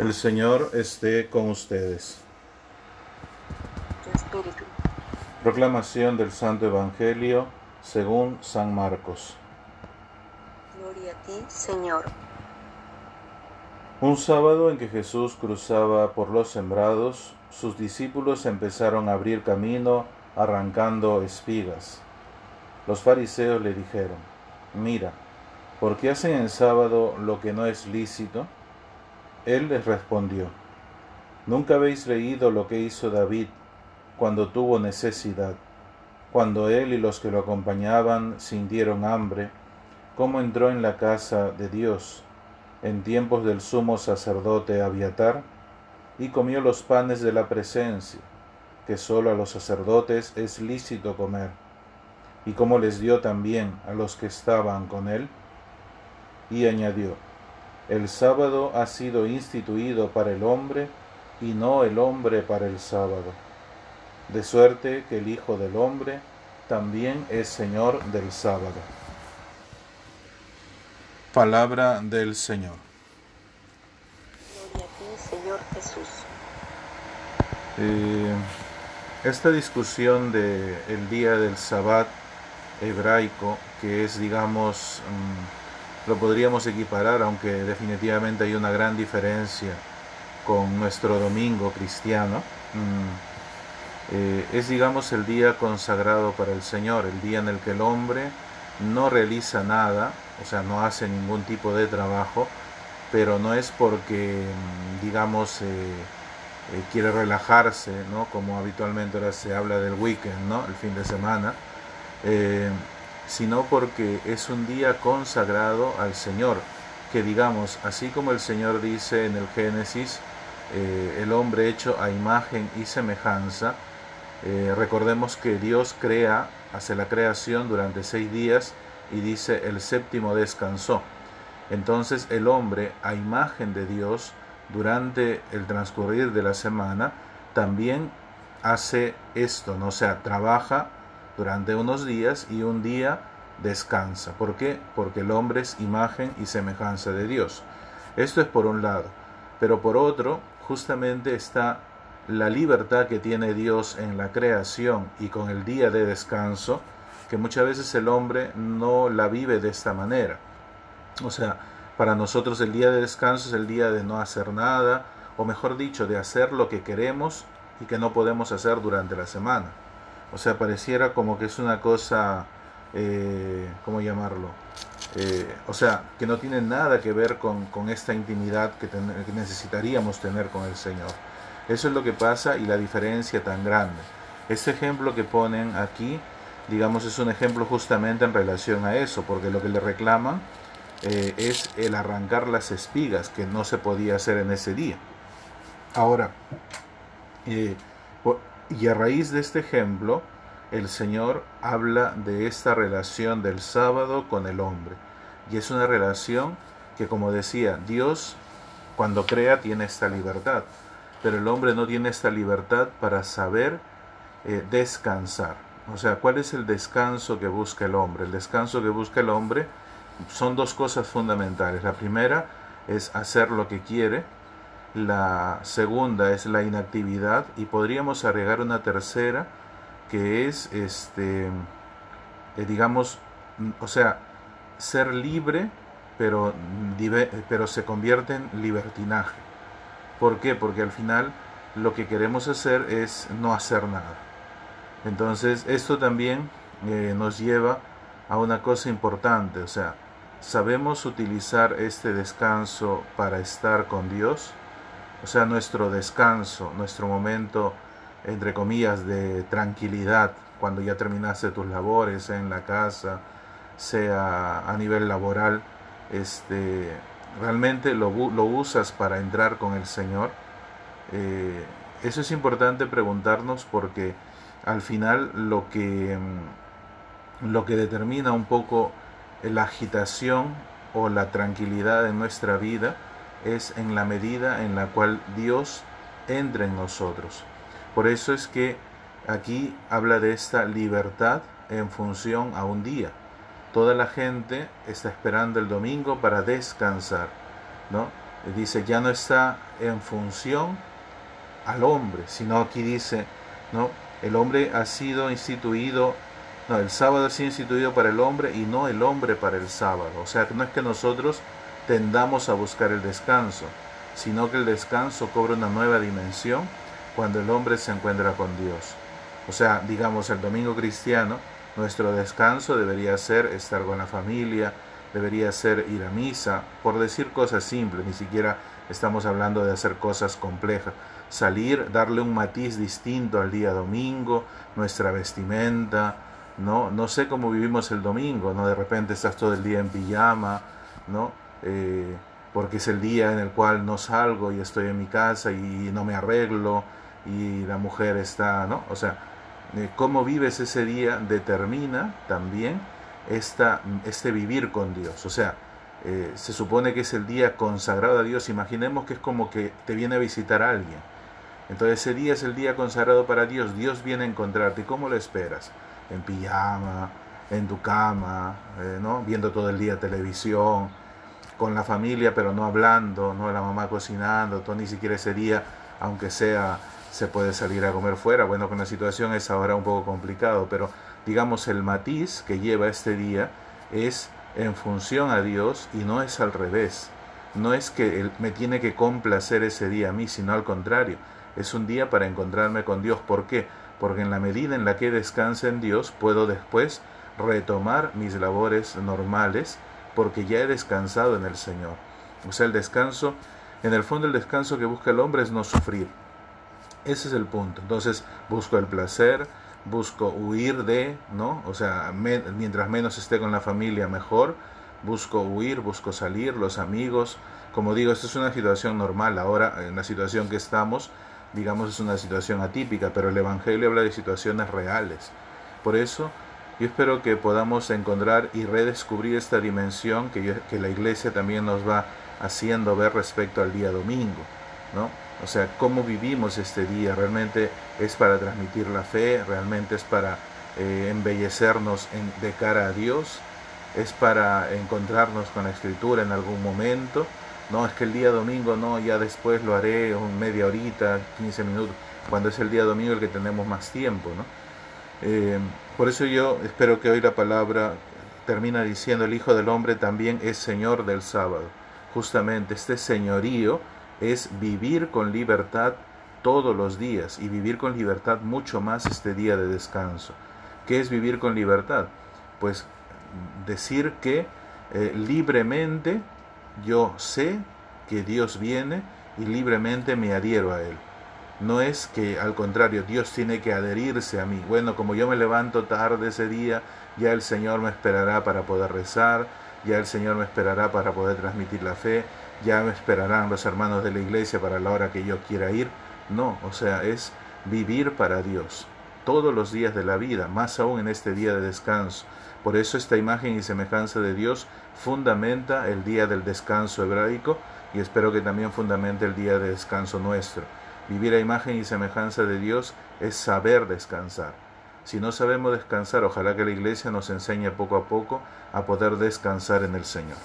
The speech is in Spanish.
El Señor esté con ustedes. Tu espíritu. Proclamación del Santo Evangelio según San Marcos. Gloria a ti, Señor. Un sábado en que Jesús cruzaba por los sembrados, sus discípulos empezaron a abrir camino arrancando espigas. Los fariseos le dijeron, mira, ¿por qué hacen en sábado lo que no es lícito? Él les respondió, ¿nunca habéis leído lo que hizo David cuando tuvo necesidad, cuando él y los que lo acompañaban sintieron hambre, cómo entró en la casa de Dios en tiempos del sumo sacerdote Abiatar y comió los panes de la presencia, que sólo a los sacerdotes es lícito comer, y cómo les dio también a los que estaban con él? Y añadió, el sábado ha sido instituido para el hombre y no el hombre para el sábado. De suerte que el Hijo del Hombre también es Señor del sábado. Palabra del Señor. Gloria a ti, Señor Jesús. Eh, esta discusión del el día del Sabbat hebraico, que es, digamos, mm, lo podríamos equiparar, aunque definitivamente hay una gran diferencia con nuestro domingo cristiano, mm, eh, es, digamos, el día consagrado para el Señor, el día en el que el hombre no realiza nada, o sea, no hace ningún tipo de trabajo, pero no es porque, mm, digamos, eh, eh, quiere relajarse, ¿no? Como habitualmente ahora se habla del weekend, ¿no? El fin de semana, sino porque es un día consagrado al Señor, que digamos, así como el Señor dice en el Génesis, el hombre hecho a imagen y semejanza, recordemos que Dios crea hace la creación durante seis días y dice el séptimo descansó. Entonces el hombre, a imagen de Dios, durante el transcurrir de la semana, también hace esto, ¿no? o sea, trabaja durante unos días y un día descansa. ¿Por qué? Porque el hombre es imagen y semejanza de Dios. Esto es por un lado. Pero por otro, justamente está la libertad que tiene Dios en la creación y con el día de descanso, que muchas veces el hombre no la vive de esta manera. O sea, para nosotros el día de descanso es el día de no hacer nada, o mejor dicho, de hacer lo que queremos y que no podemos hacer durante la semana. O sea, pareciera como que es una cosa, eh, ¿cómo llamarlo? Eh, o sea, que no tiene nada que ver con, esta intimidad que, que necesitaríamos tener con el Señor. Eso es lo que pasa y la diferencia tan grande. Este ejemplo que ponen aquí, digamos, es un ejemplo justamente en relación a eso, porque lo que le reclaman eh, es el arrancar las espigas, que no se podía hacer en ese día. Ahora, y a raíz de este ejemplo, el Señor habla de esta relación del sábado con el hombre. Y es una relación que, como decía, Dios cuando crea tiene esta libertad pero el hombre no tiene esta libertad para saber eh, descansar. O sea, ¿cuál es el descanso que busca el hombre? El descanso que busca el hombre son dos cosas fundamentales. La primera es hacer lo que quiere, la segunda es la inactividad y podríamos agregar una tercera que es, este, eh, digamos, o sea, ser libre, pero, pero se convierte en libertinaje. ¿Por qué? Porque al final lo que queremos hacer es no hacer nada. Entonces esto también eh, nos lleva a una cosa importante, o sea, ¿sabemos utilizar este descanso para estar con Dios? O sea, nuestro descanso, nuestro momento, entre comillas, de tranquilidad, cuando ya terminaste tus labores en la casa, sea a nivel laboral, este, realmente lo, lo usas para entrar con el Señor, eh, eso es importante preguntarnos porque al final lo que, mm, lo que determina un poco la agitación o la tranquilidad en nuestra vida es en la medida en la cual Dios entra en nosotros. Por eso es que aquí habla de esta libertad en función a un día. Toda la gente está esperando el domingo para descansar, ¿no? dice, ya no está en función al hombre, sino aquí dice, ¿no? El hombre ha sido instituido, no, el sábado ha sido instituido para el hombre y no el hombre para el sábado. O sea, no es que nosotros tendamos a buscar el descanso, sino que el descanso cobra una nueva dimensión cuando el hombre se encuentra con Dios. O sea, digamos, el domingo cristiano, nuestro descanso debería ser estar con la familia, debería ser ir a misa, por decir cosas simples, ni siquiera estamos hablando de hacer cosas complejas. Salir, darle un matiz distinto al día domingo, nuestra vestimenta, ¿no? No sé cómo vivimos el domingo, ¿no? De repente estás todo el día en pijama, ¿no? Eh, porque es el día en el cual no salgo y estoy en mi casa y no me arreglo y la mujer está, ¿no? O sea, eh, cómo vives ese día determina también esta, este vivir con Dios. O sea, eh, se supone que es el día consagrado a Dios. Imaginemos que es como que te viene a visitar alguien. Entonces ese día es el día consagrado para Dios. Dios viene a encontrarte. ¿Y cómo lo esperas? En pijama, en tu cama, eh, ¿no? viendo todo el día televisión, con la familia pero no hablando, no la mamá cocinando, todo ni siquiera ese día, aunque sea se puede salir a comer fuera. Bueno, con la situación es ahora un poco complicado, pero digamos el matiz que lleva este día es en función a Dios y no es al revés. No es que él me tiene que complacer ese día a mí, sino al contrario. Es un día para encontrarme con Dios. ¿Por qué? Porque en la medida en la que descanse en Dios, puedo después retomar mis labores normales, porque ya he descansado en el Señor. O sea, el descanso, en el fondo el descanso que busca el hombre es no sufrir. Ese es el punto. Entonces busco el placer, busco huir de, ¿no? O sea, mientras menos esté con la familia, mejor. Busco huir, busco salir, los amigos. Como digo, esto es una situación normal. Ahora, en la situación que estamos, digamos, es una situación atípica, pero el Evangelio habla de situaciones reales. Por eso, yo espero que podamos encontrar y redescubrir esta dimensión que, la Iglesia también nos va haciendo ver respecto al día domingo, ¿no? O sea, cómo vivimos este día, realmente es para transmitir la fe, realmente es para eh, embellecernos de cara a Dios, es para encontrarnos con la escritura en algún momento. No, es que el día domingo no, ya después lo haré un media horita, 15 minutos, cuando es el día domingo el que tenemos más tiempo, ¿no? Eh, por eso yo espero que hoy la palabra termina diciendo el Hijo del Hombre también es Señor del sábado. Justamente este señorío es vivir con libertad todos los días y vivir con libertad mucho más este día de descanso. ¿Qué es vivir con libertad? Pues decir que eh, libremente yo sé que Dios viene y libremente me adhiero a Él. No es que al contrario, Dios tiene que adherirse a mí. Bueno, como yo me levanto tarde ese día, ya el Señor me esperará para poder rezar, ya el Señor me esperará para poder transmitir la fe, ya me esperarán los hermanos de la iglesia para la hora que yo quiera ir. No, o sea, es vivir para Dios todos los días de la vida, más aún en este día de descanso. Por eso esta imagen y semejanza de Dios fundamenta el día del descanso hebraico y espero que también fundamente el día de descanso nuestro. Vivir a imagen y semejanza de Dios es saber descansar. Si no sabemos descansar, ojalá que la iglesia nos enseñe poco a poco a poder descansar en el Señor.